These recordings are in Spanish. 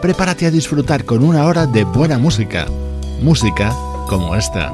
prepárate a disfrutar con una hora de buena música. Música como esta.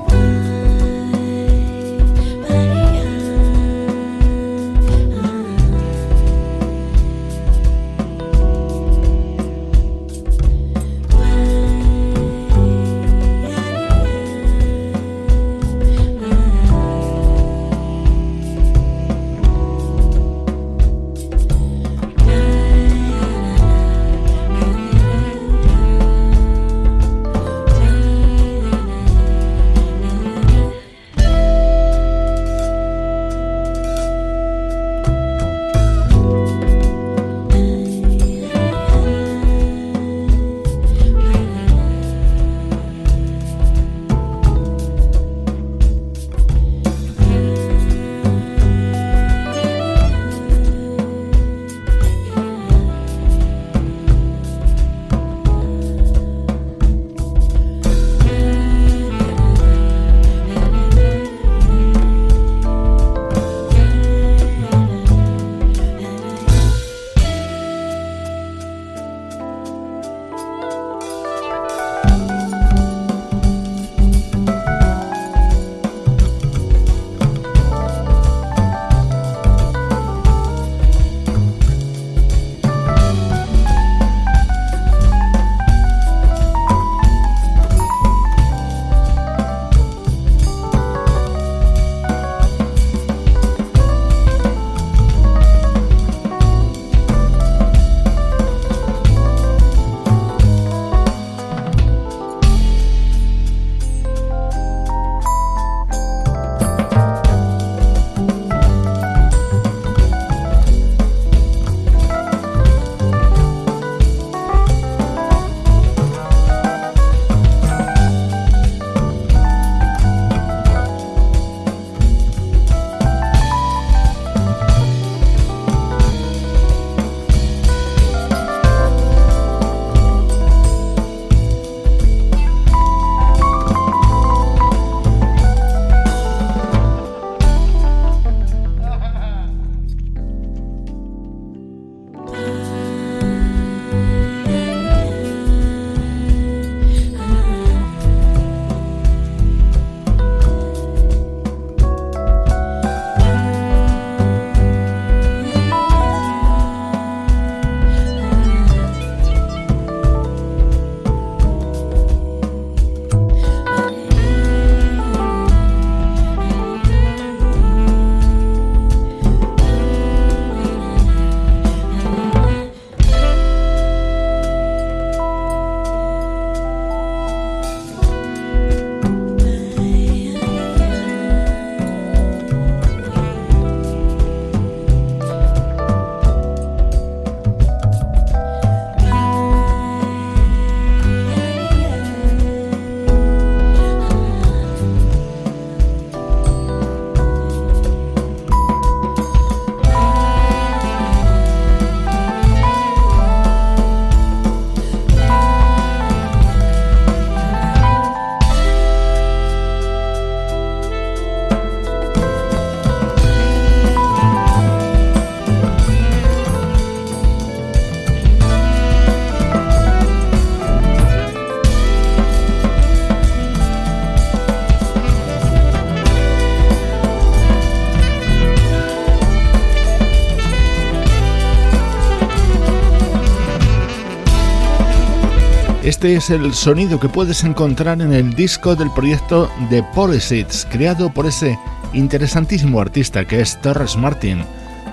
Este es el sonido que puedes encontrar en el disco del proyecto The Polysits, creado por ese interesantísimo artista que es Torres Martin,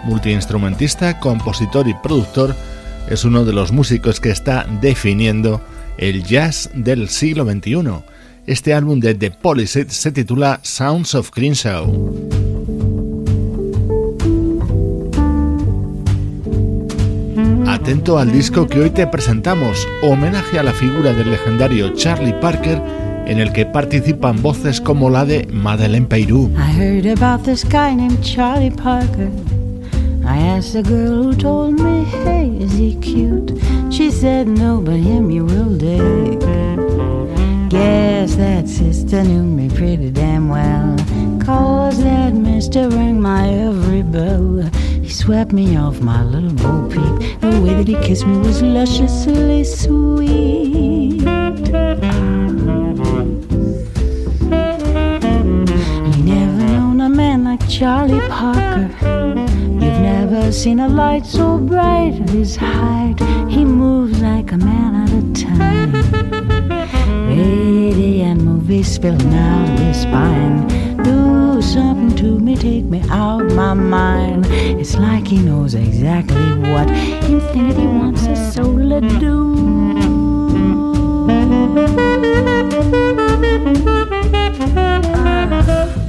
multiinstrumentista, compositor y productor, es uno de los músicos que está definiendo el jazz del siglo XXI. Este álbum de The Polysits se titula Sounds of Crenshaw. Atento al disco que hoy te presentamos, homenaje a la figura del legendario Charlie Parker, en el que participan voces como la de Madeleine Peyrou. I heard about this guy named Charlie Parker. I asked the girl who told me, hey, is he cute? She said, no, but him you will dig. Guess that sister knew me pretty damn well. Cause that mister rang my every bell. Swept me off my little bo peep. The way that he kissed me was lusciously sweet. You never known a man like Charlie Parker. You've never seen a light so bright his height. He moves like a man out of time. Radiant movie spilling out of his spine do something to me, take me out my mind. It's like he knows exactly what infinity wants his soul to do. Uh.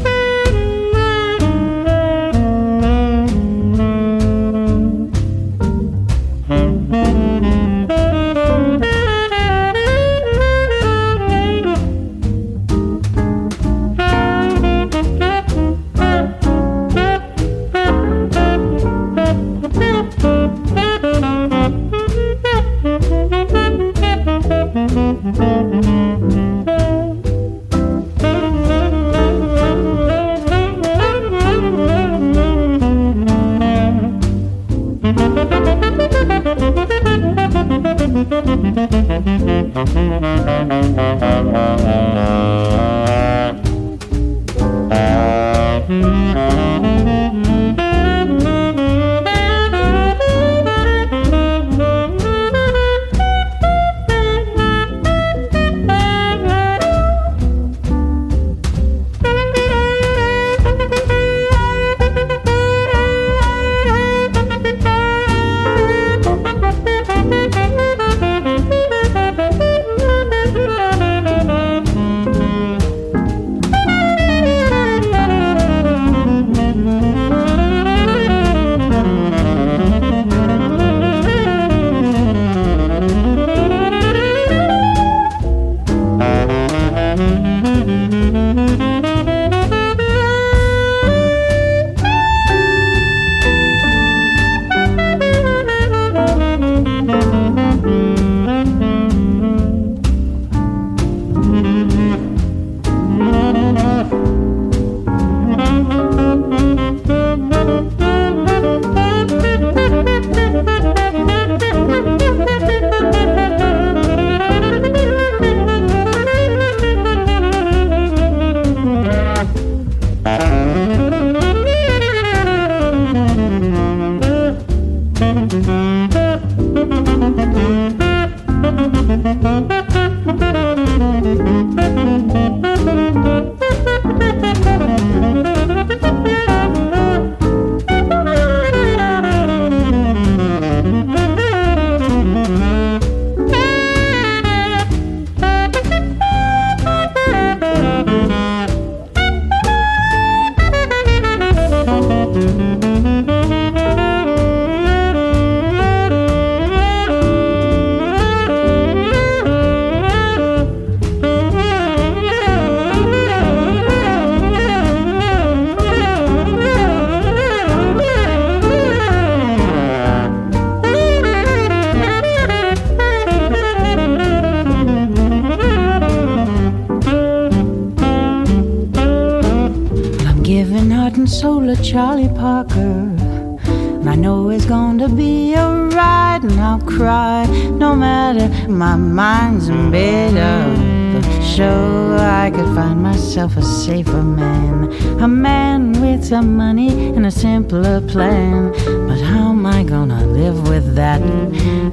I know it's gonna be alright, and I'll cry no matter. My mind's made up, but sure I could find myself a safer man, a man with some money and a simpler plan. But how am I gonna live with that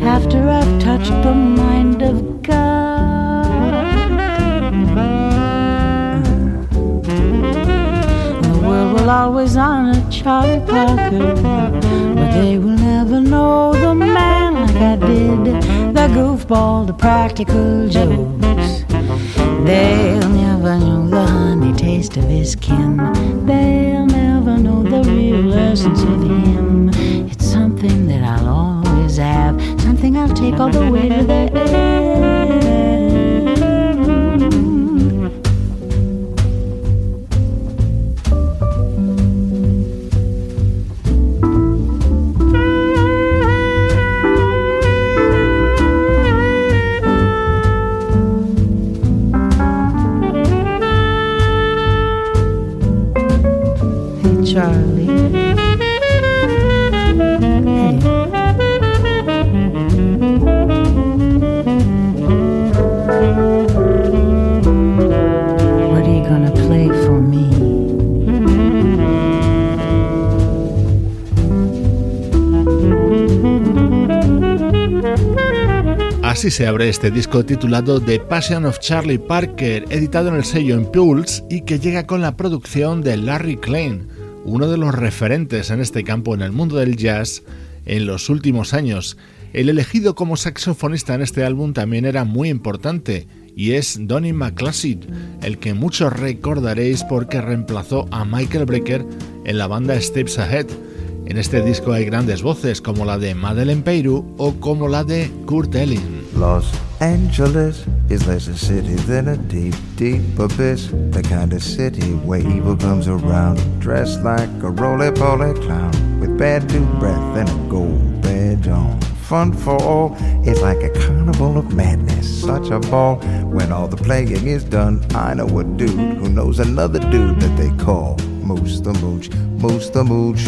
after I've touched the mind of God? The world will always honor Charlie Parker, but they will never know the man like I did, the goofball, the practical jokes. They'll never know the honey taste of his kin. They'll never know the real essence of him. It's something that I'll always always have something I'll take all the way to the end. Así se abre este disco titulado The Passion of Charlie Parker, editado en el sello Impulse y que llega con la producción de Larry Klein, uno de los referentes en este campo en el mundo del jazz en los últimos años. El elegido como saxofonista en este álbum también era muy importante y es Donny McCluskey, el que muchos recordaréis porque reemplazó a Michael Brecker en la banda Steps Ahead. En este disco hay grandes voces como la de Madeleine Peyrou o como la de Kurt Elling. Los Angeles is less a city than a deep, deep abyss. The kind of city where evil comes around, dressed like a roly-poly clown, with bad new breath and a gold badge on. Fun for all, it's like a carnival of madness. Such a ball. When all the playing is done, I know a dude who knows another dude that they call Moose the Mooch. Moose the Mooch.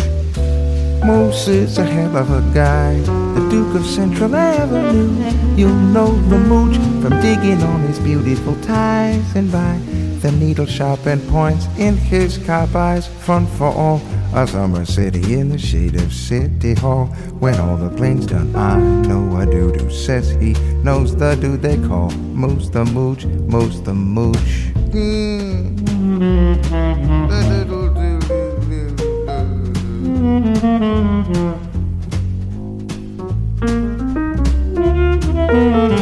Moose is a hell of a guy, the Duke of Central Avenue. You'll know the mooch from digging on his beautiful ties and by the needle sharpened points in his eyes. Fun for all, a summer city in the shade of City Hall. When all the plane's done, I know a dude who says he knows the dude they call Moose the Mooch, Moose the Mooch. Mm. Mm-hmm.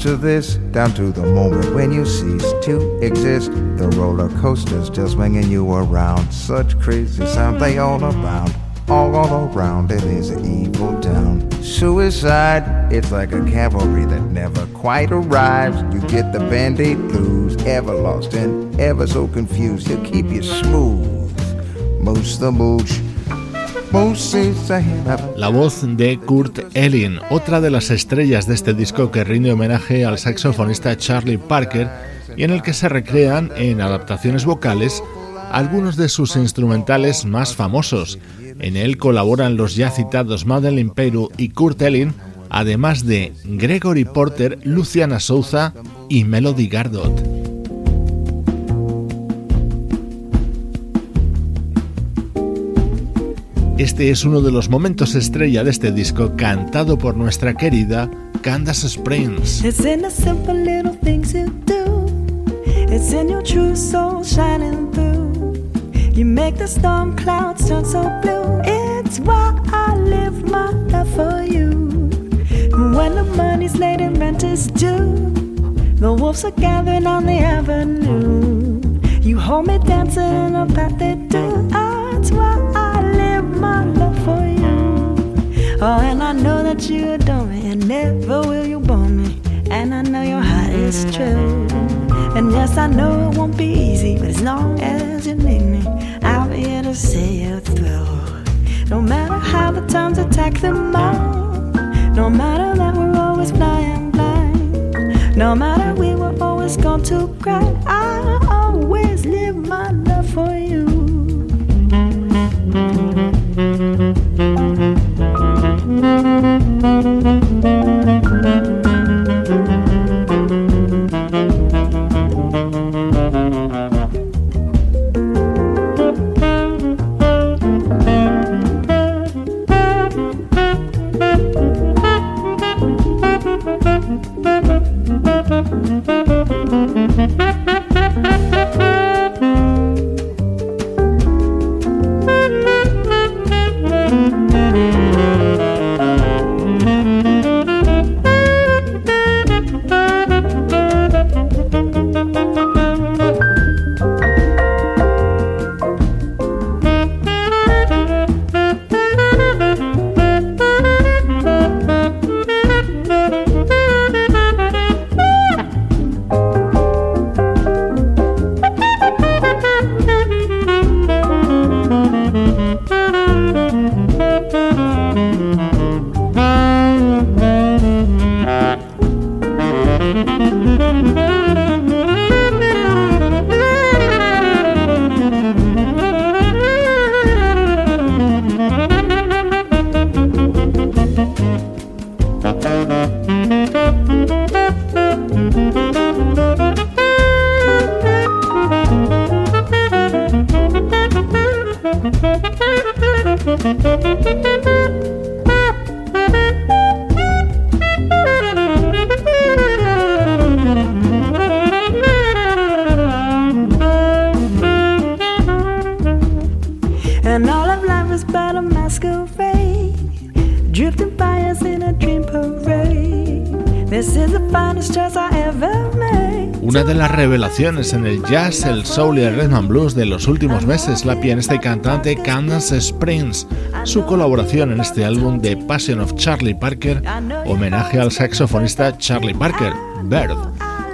To this, down to the moment when you cease to exist. The roller coaster's just swinging you around. Such crazy sound they all around. All, all around it is an evil town. Suicide, it's like a cavalry that never quite arrives. You get the band-aid blues, ever lost and ever so confused. He'll keep you smooth. Most the mooch La voz de Kurt Elling, otra de las estrellas de este disco que rinde homenaje al saxofonista Charlie Parker y en el que se recrean en adaptaciones vocales algunos de sus instrumentales más famosos. En él colaboran los ya citados Madeleine Peru y Kurt Elling, además de Gregory Porter, Luciana Souza y Melody Gardot. Este es uno de los momentos estrella de este disco cantado por nuestra querida Candace Springs. It's in the simple little things you do. It's in your true soul shining through. You make the storm clouds turn so blue. It's why I live my life for you. When the money's late and rent is due, the wolves are gathering on the avenue. You hold me dancing in a path they do. That's Oh, and I know that you adore me, and never will you bore me. And I know your heart is true. And yes, I know it won't be easy, but as long as you need me, I'll be here to see you through. No matter how the times attack them all, no matter that we're always flying blind, no matter we were always going to cry, I'll always live my love for revelaciones en el jazz, el soul y el rhythm blues de los últimos meses, la pianista y cantante Candace Springs. Su colaboración en este álbum de Passion of Charlie Parker, homenaje al saxofonista Charlie Parker, Bird.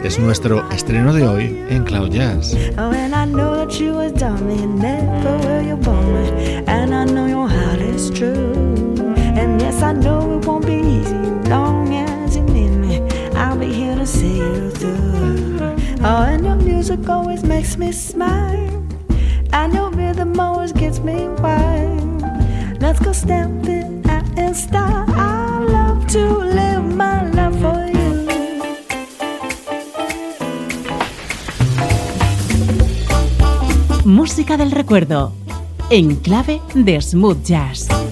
Es nuestro estreno de hoy en Cloud Jazz. Oh, and your music always makes me smile. And your rhythm always gets me wild. Let's go stamping out in style. I love to live my life for you. Música del recuerdo. En clave de smooth jazz.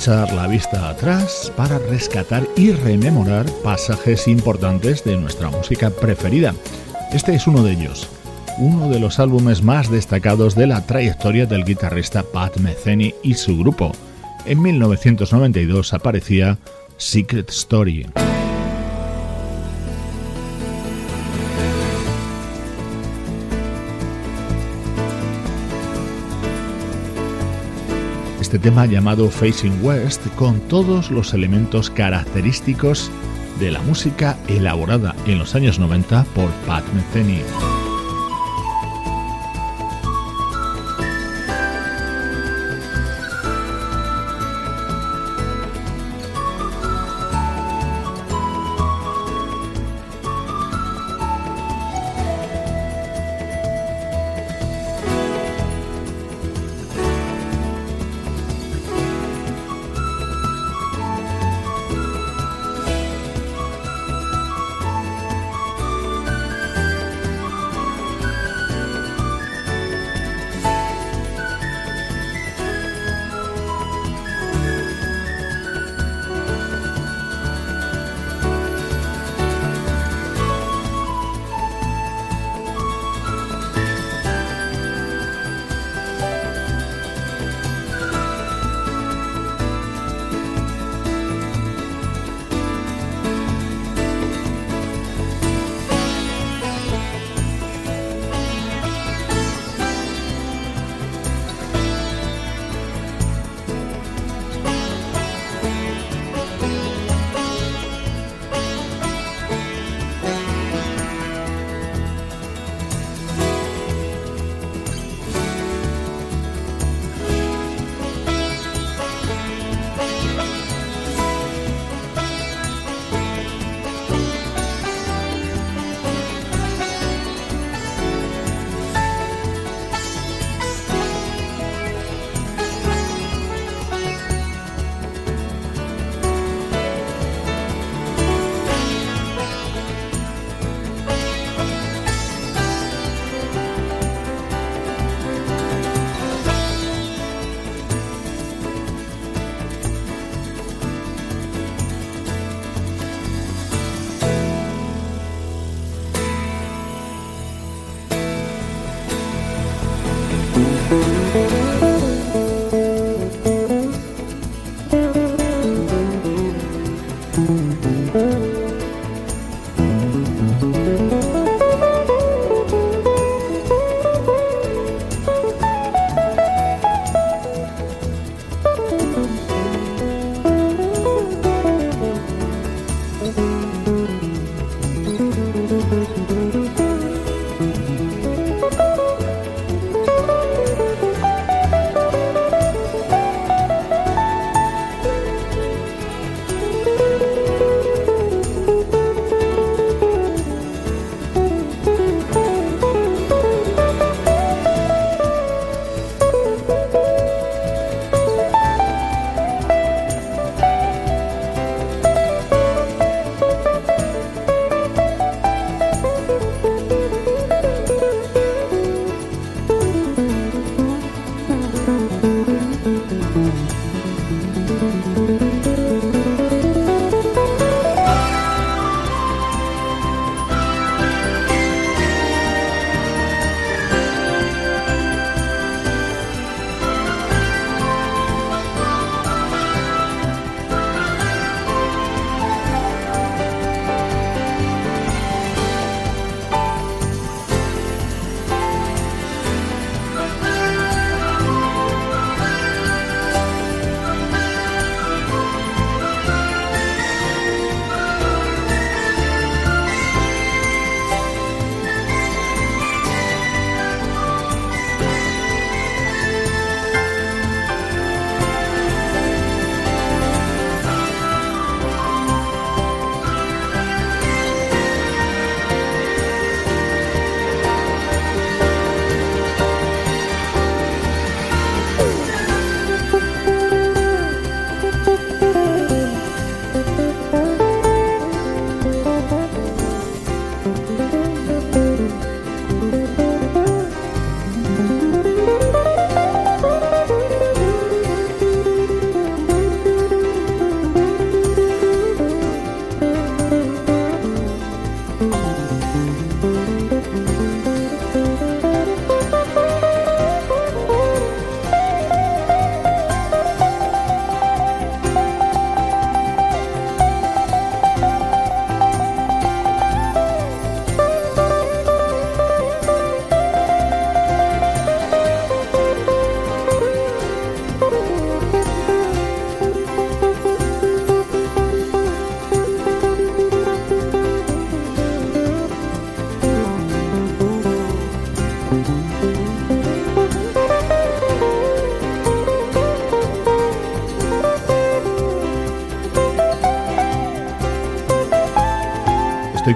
Echar la vista atrás para rescatar y rememorar pasajes importantes de nuestra música preferida. Este es uno de ellos, uno de los álbumes más destacados de la trayectoria del guitarrista Pat Metheny y su grupo. En 1992 aparecía Secret Story. Este tema llamado Facing West con todos los elementos característicos de la música elaborada en los años 90 por Pat Metheny.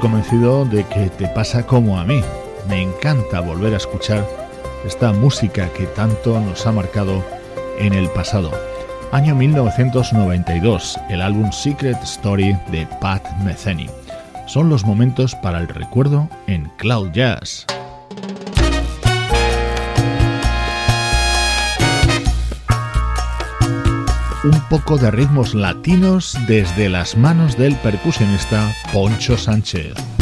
Convencido de que te pasa como a mí. Me encanta volver a escuchar esta música que tanto nos ha marcado en el pasado. Año 1992, el álbum Secret Story de Pat Metheny. Son los momentos para el recuerdo en Cloud Jazz. Un poco de ritmos latinos desde las manos del percusionista Poncho Sánchez.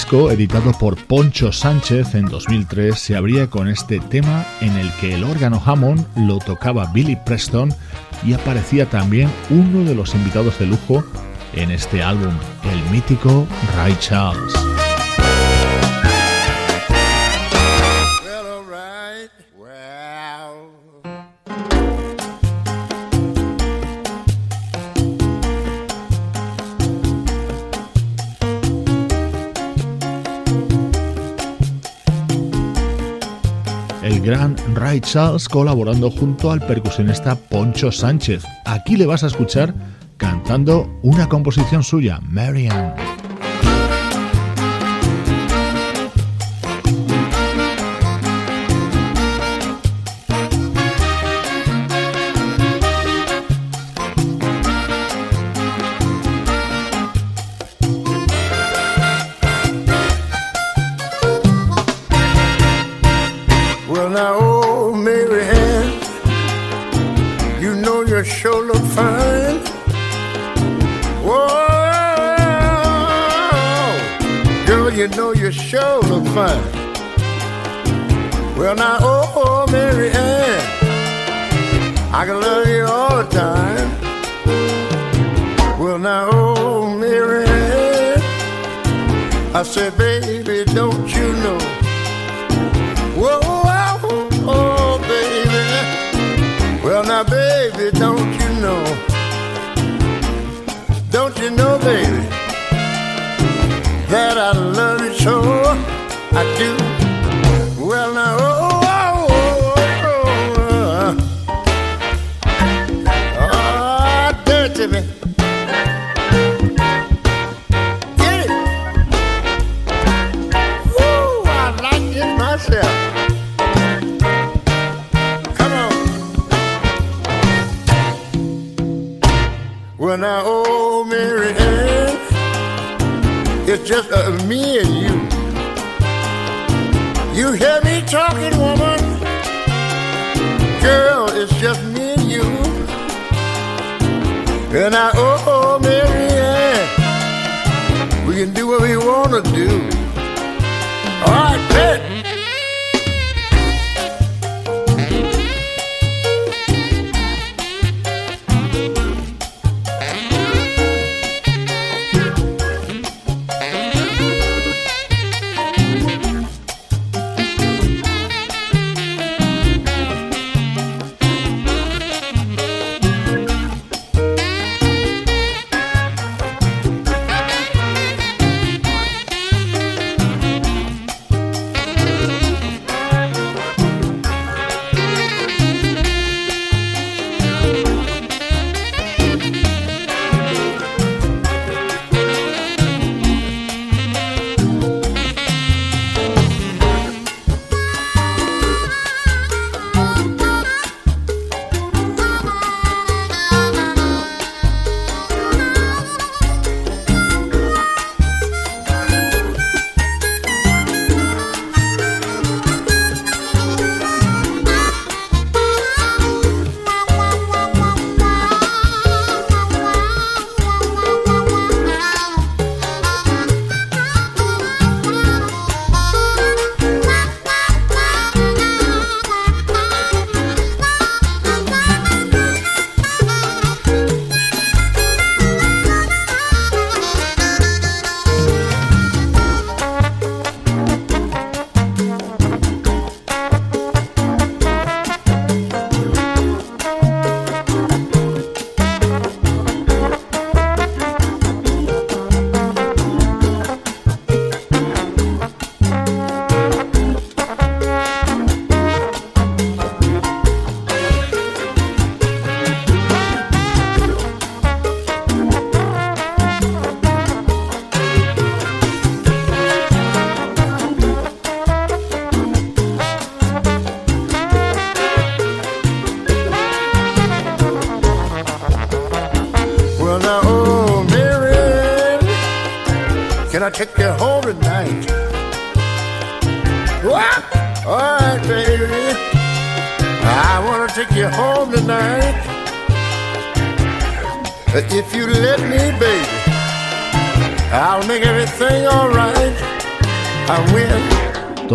Disco, editado por Poncho Sánchez en 2003, se abría con este tema en el que el órgano Hammond lo tocaba Billy Preston y aparecía también uno de los invitados de lujo en este álbum, el mítico Ray Charles. Gran Ray Charles colaborando junto al percusionista Poncho Sánchez. Aquí le vas a escuchar cantando una composición suya, I said, baby, don't you know? Whoa, oh, oh, baby. Well, now, baby, don't you know? Don't you know, baby, that I love you so? I do. me and you. You hear me talking, woman? Girl, it's just me and you. And I, oh, oh Mary Ann, we can do what we want to do. All right, bet.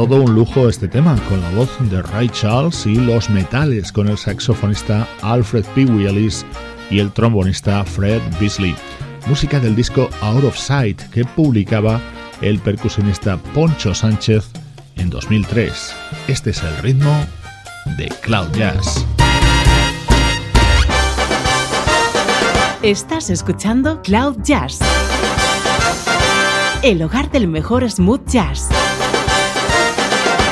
Todo un lujo este tema, con la voz de Ray Charles y los metales con el saxofonista Alfred P. Willis y el trombonista Fred Beasley. Música del disco Out of Sight que publicaba el percusionista Poncho Sánchez en 2003. Este es el ritmo de Cloud Jazz. Estás escuchando Cloud Jazz, el hogar del mejor smooth jazz.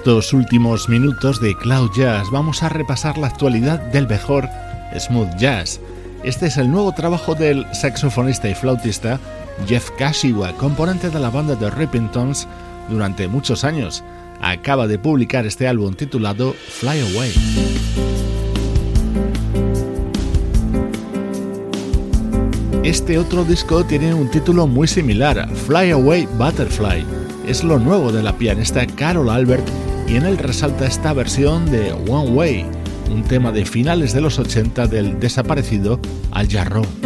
Estos últimos minutos de Cloud Jazz vamos a repasar la actualidad del mejor smooth jazz. Este es el nuevo trabajo del saxofonista y flautista Jeff Kashiwa, componente de la banda de Rippingtons durante muchos años. acaba de publicar este álbum titulado Fly Away. Este otro disco tiene un título muy similar, Fly Away Butterfly. Es lo nuevo de la pianista Carol Albert y en él resalta esta versión de One Way, un tema de finales de los 80 del desaparecido Al Jarreau.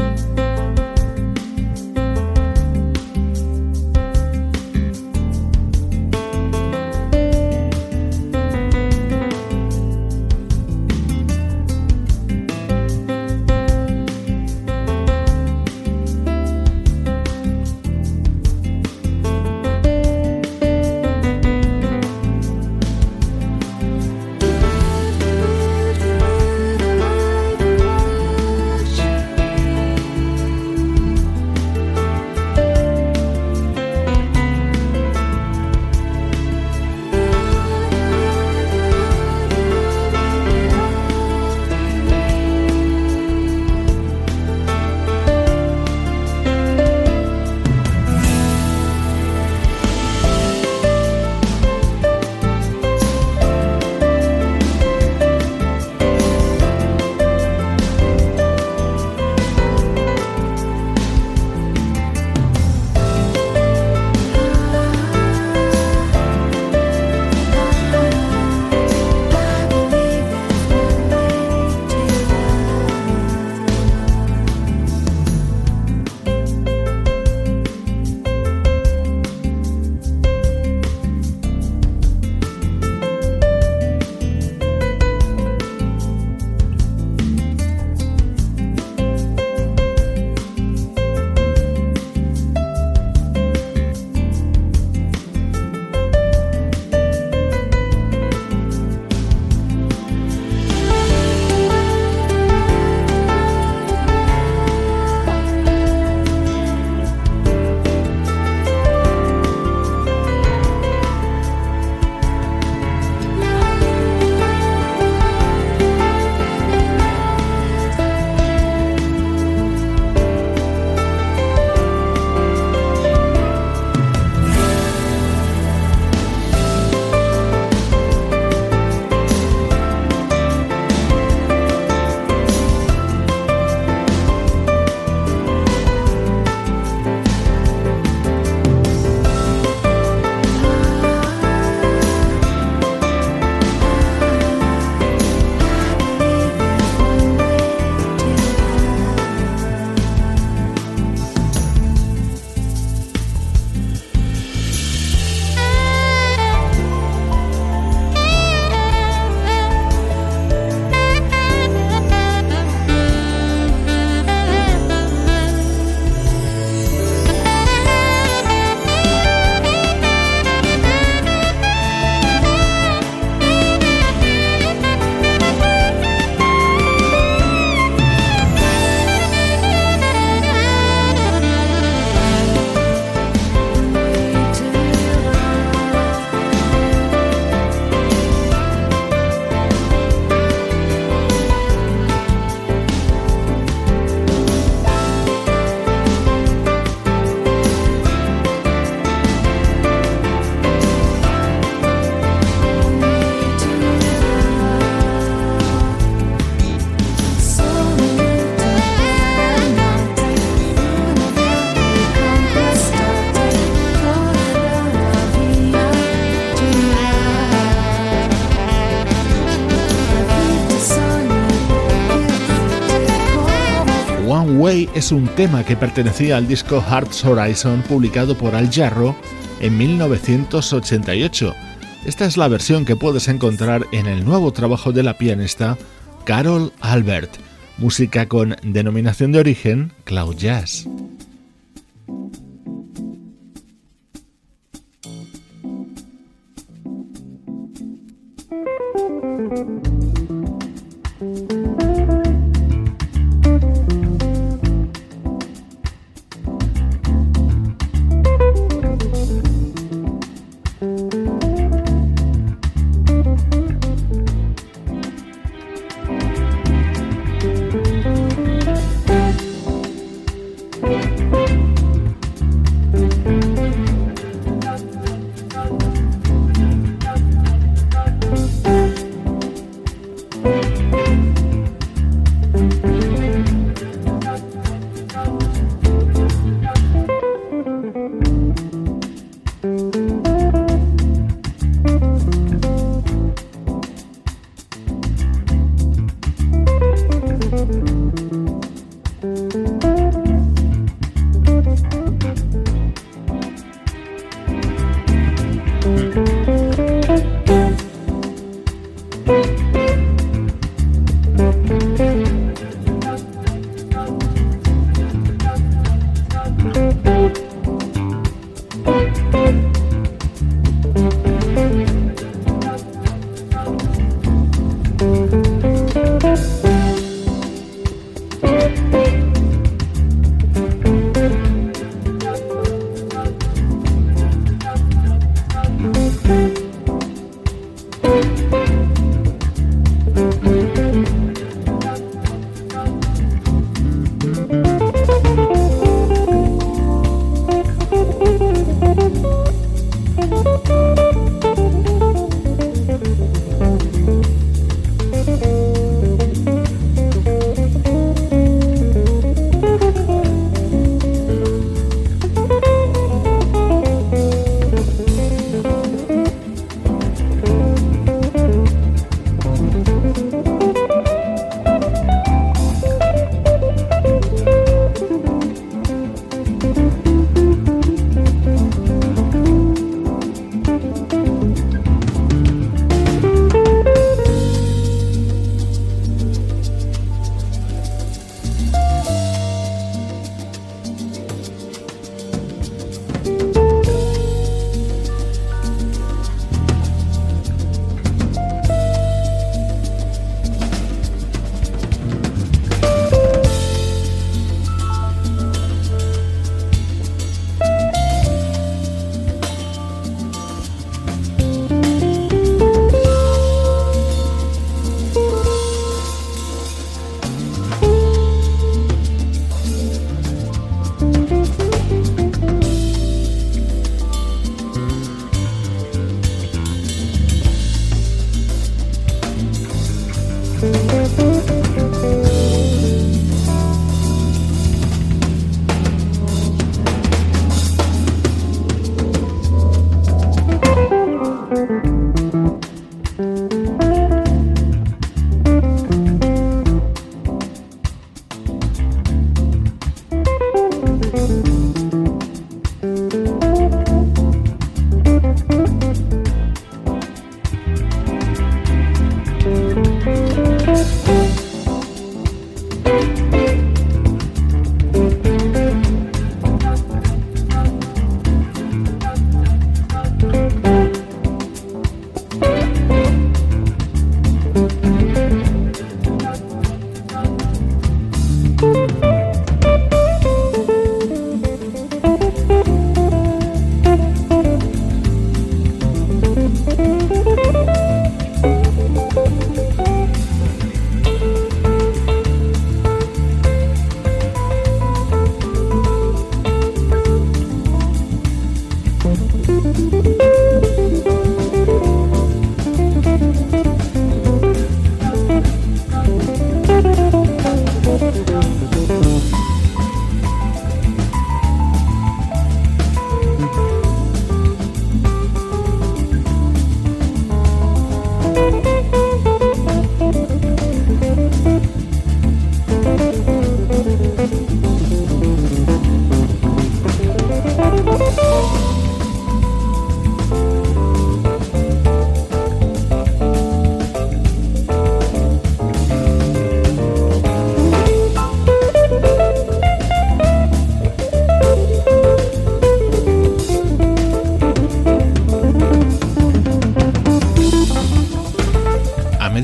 es un tema que pertenecía al disco Hearts Horizon publicado por Al Jarro en 1988. Esta es la versión que puedes encontrar en el nuevo trabajo de la pianista Carol Albert, música con denominación de origen Cloud Jazz. Bye.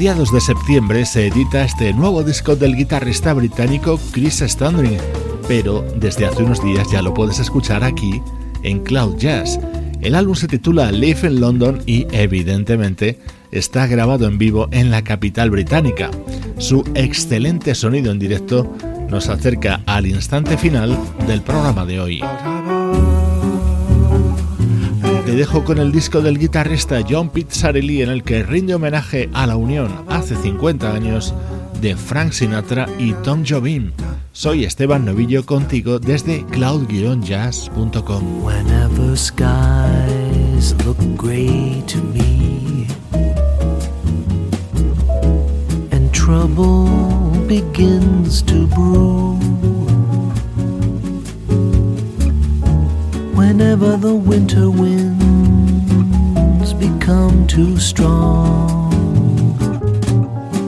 Mediados de septiembre se edita este nuevo disco del guitarrista británico Chris Standring, pero desde hace unos días ya lo puedes escuchar aquí en Cloud Jazz. El álbum se titula Live in London y evidentemente está grabado en vivo en la capital británica. Su excelente sonido en directo nos acerca al instante final del programa de hoy dejo con el disco del guitarrista John Pizzarelli en el que rinde homenaje a la unión hace 50 años de Frank Sinatra y Tom Jobim. Soy Esteban Novillo contigo desde cloud-jazz.com. Whenever skies look gray to me and trouble begins to brew whenever the winter winds become too strong.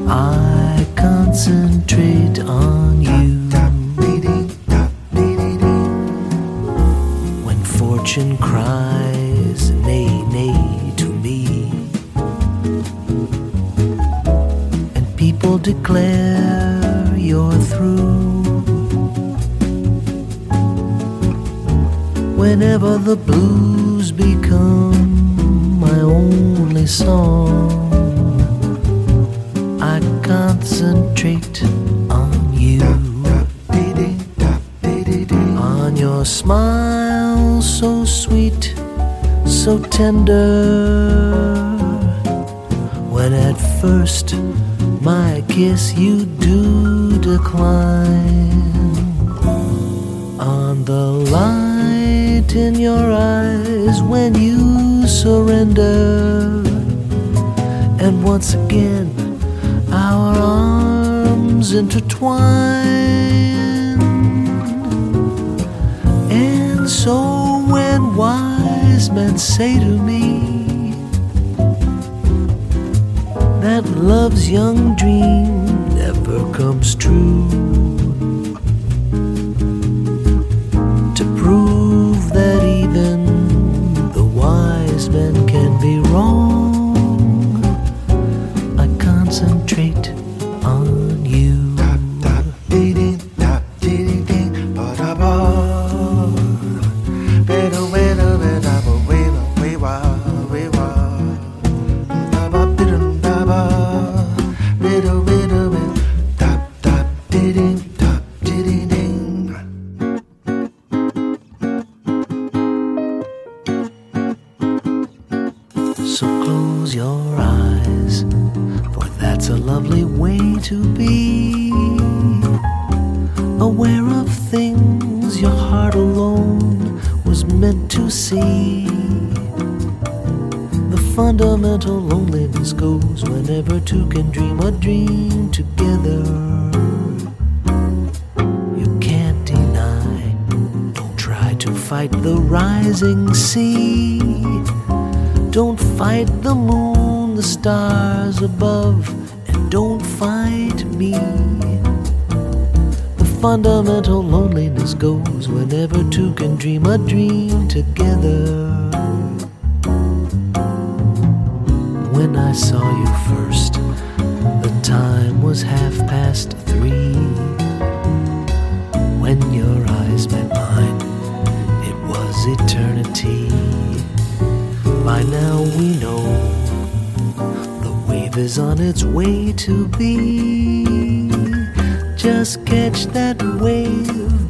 I concentrate on you. When fortune cries, nay, nay to me, and people declare you're through. Whenever the blues become my only song. I concentrate on you, on your smile so sweet, so tender. When at first my kiss you do decline in your eyes when you surrender. And once again, our arms intertwine. And so when wise men say to me that love's young dream never comes true.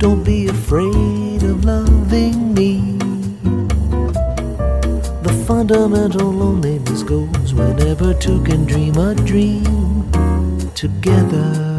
Don't be afraid of loving me. The fundamental loneliness goes whenever two can dream a dream together.